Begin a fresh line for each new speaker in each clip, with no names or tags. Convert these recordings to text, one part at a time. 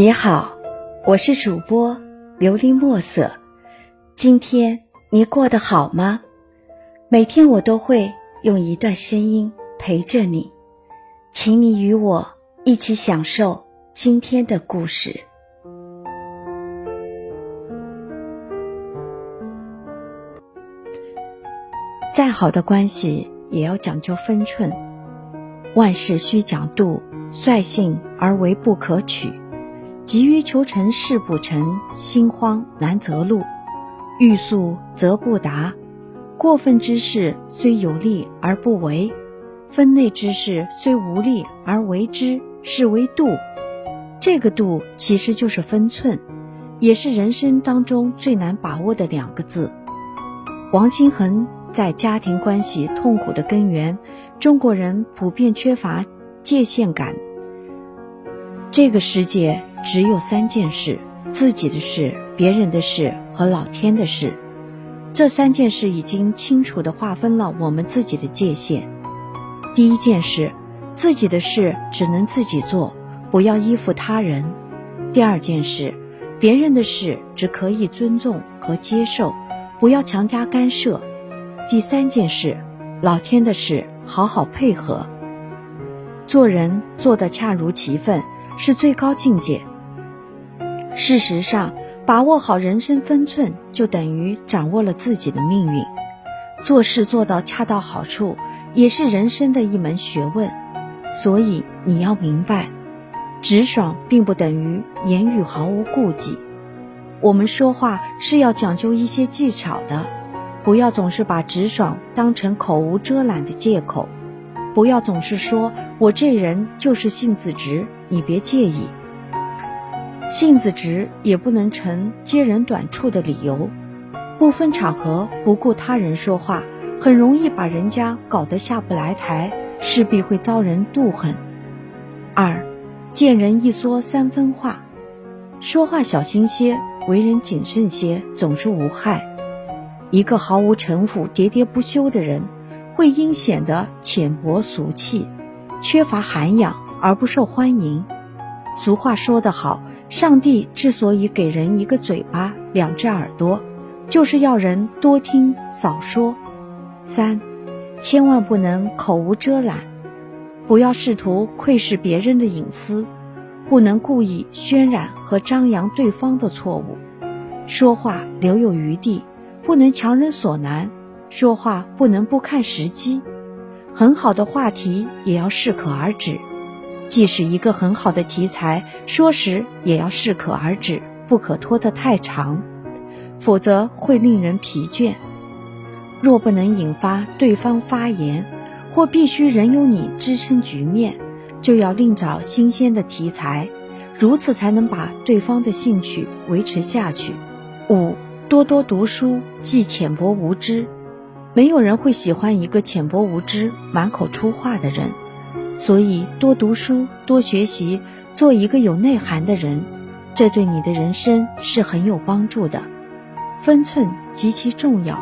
你好，我是主播琉璃墨色。今天你过得好吗？每天我都会用一段声音陪着你，请你与我一起享受今天的故事。再好的关系也要讲究分寸，万事需讲度，率性而为不可取。急于求成事不成，心慌难择路；欲速则不达。过分之事虽有利而不为，分内之事虽无利而为之，是为度。这个度其实就是分寸，也是人生当中最难把握的两个字。王心恒在家庭关系痛苦的根源，中国人普遍缺乏界限感。这个世界。只有三件事：自己的事、别人的事和老天的事。这三件事已经清楚地划分了我们自己的界限。第一件事，自己的事只能自己做，不要依附他人；第二件事，别人的事只可以尊重和接受，不要强加干涉；第三件事，老天的事，好好配合。做人做得恰如其分，是最高境界。事实上，把握好人生分寸，就等于掌握了自己的命运。做事做到恰到好处，也是人生的一门学问。所以你要明白，直爽并不等于言语毫无顾忌。我们说话是要讲究一些技巧的，不要总是把直爽当成口无遮拦的借口。不要总是说我这人就是性子直，你别介意。性子直也不能成揭人短处的理由，不分场合不顾他人说话，很容易把人家搞得下不来台，势必会遭人妒恨。二，见人一说三分话，说话小心些，为人谨慎些，总是无害。一个毫无城府、喋喋不休的人，会因显得浅薄俗气、缺乏涵养而不受欢迎。俗话说得好。上帝之所以给人一个嘴巴、两只耳朵，就是要人多听少说。三，千万不能口无遮拦，不要试图窥视别人的隐私，不能故意渲染和张扬对方的错误。说话留有余地，不能强人所难。说话不能不看时机，很好的话题也要适可而止。即使一个很好的题材，说时也要适可而止，不可拖得太长，否则会令人疲倦。若不能引发对方发言，或必须仍由你支撑局面，就要另找新鲜的题材，如此才能把对方的兴趣维持下去。五，多多读书，既浅薄无知。没有人会喜欢一个浅薄无知、满口粗话的人。所以，多读书，多学习，做一个有内涵的人，这对你的人生是很有帮助的。分寸极其重要，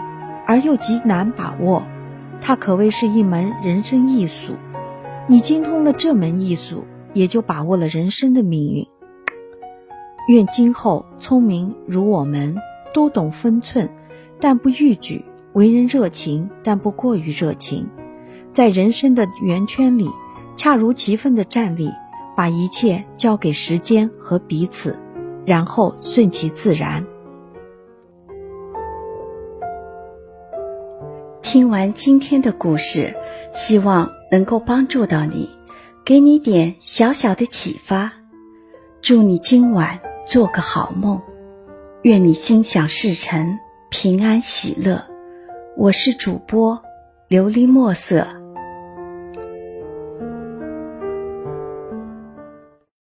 而又极难把握，它可谓是一门人生艺术。你精通了这门艺术，也就把握了人生的命运。愿今后聪明如我们，都懂分寸，但不逾矩；为人热情，但不过于热情，在人生的圆圈里。恰如其分的站立，把一切交给时间和彼此，然后顺其自然。听完今天的故事，希望能够帮助到你，给你点小小的启发。祝你今晚做个好梦，愿你心想事成，平安喜乐。我是主播琉璃墨色。